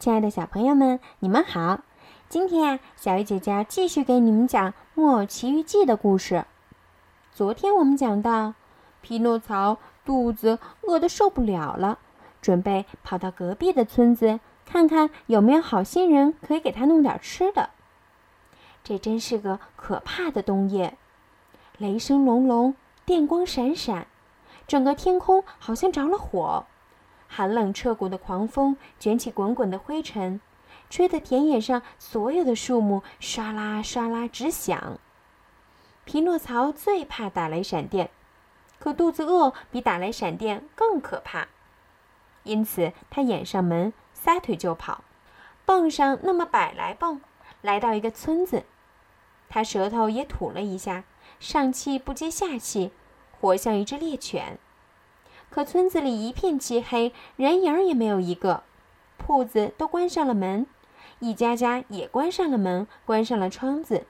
亲爱的小朋友们，你们好！今天呀，小鱼姐姐要继续给你们讲《木偶奇遇记》的故事。昨天我们讲到，匹诺曹肚子饿得受不了了，准备跑到隔壁的村子看看有没有好心人可以给他弄点吃的。这真是个可怕的冬夜，雷声隆隆，电光闪闪，整个天空好像着了火。寒冷彻骨的狂风卷起滚滚的灰尘，吹得田野上所有的树木唰啦唰啦直响。匹诺曹最怕打雷闪电，可肚子饿比打雷闪电更可怕，因此他掩上门，撒腿就跑，蹦上那么百来蹦，来到一个村子。他舌头也吐了一下，上气不接下气，活像一只猎犬。可村子里一片漆黑，人影儿也没有一个，铺子都关上了门，一家家也关上了门，关上了窗子，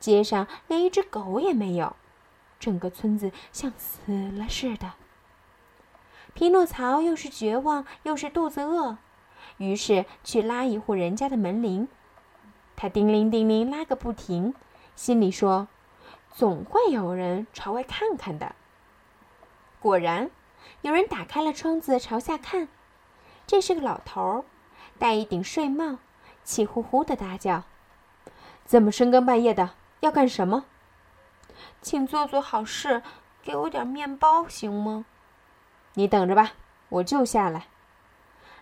街上连一只狗也没有，整个村子像死了似的。匹诺曹又是绝望又是肚子饿，于是去拉一户人家的门铃，他叮铃叮铃拉个不停，心里说：“总会有人朝外看看的。”果然。有人打开了窗子，朝下看，这是个老头儿，戴一顶睡帽，气呼呼的大叫：“这么深更半夜的，要干什么？请做做好事，给我点面包行吗？”你等着吧，我就下来。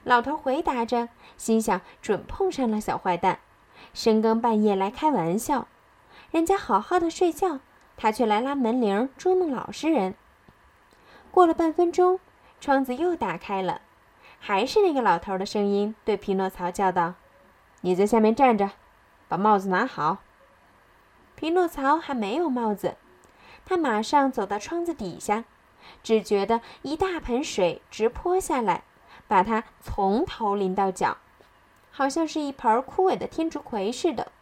老头回答着，心想：准碰上了小坏蛋，深更半夜来开玩笑，人家好好的睡觉，他却来拉门铃，捉弄老实人。过了半分钟，窗子又打开了，还是那个老头的声音对匹诺曹叫道：“你在下面站着，把帽子拿好。”匹诺曹还没有帽子，他马上走到窗子底下，只觉得一大盆水直泼下来，把他从头淋到脚，好像是一盆枯萎的天竺葵似的。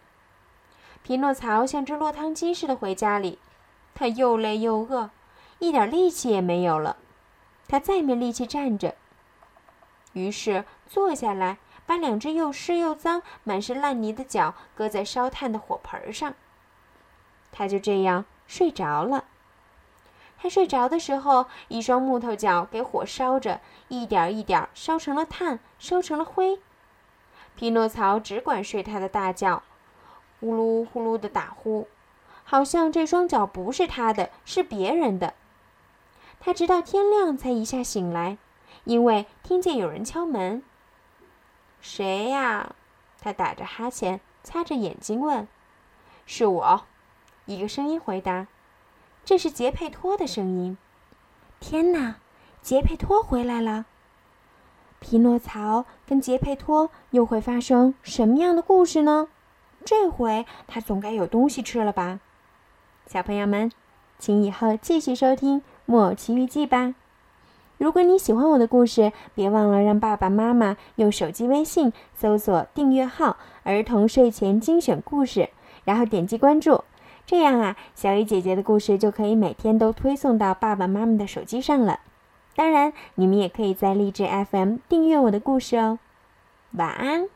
匹诺曹像只落汤鸡似的回家里，他又累又饿。一点力气也没有了，他再没力气站着。于是坐下来，把两只又湿又脏、满是烂泥的脚搁在烧炭的火盆上。他就这样睡着了。他睡着的时候，一双木头脚给火烧着，一点一点烧成了炭，烧成了灰。匹诺曹只管睡他的大觉，呼噜呼噜的打呼，好像这双脚不是他的，是别人的。他直到天亮才一下醒来，因为听见有人敲门。谁呀？他打着哈欠，擦着眼睛问：“是我。”一个声音回答：“这是杰佩托的声音。”天哪，杰佩托回来了！匹诺曹跟杰佩托又会发生什么样的故事呢？这回他总该有东西吃了吧？小朋友们，请以后继续收听。《木偶奇遇记》吧。如果你喜欢我的故事，别忘了让爸爸妈妈用手机微信搜索订阅号“儿童睡前精选故事”，然后点击关注。这样啊，小雨姐姐的故事就可以每天都推送到爸爸妈妈的手机上了。当然，你们也可以在励志 FM 订阅我的故事哦。晚安。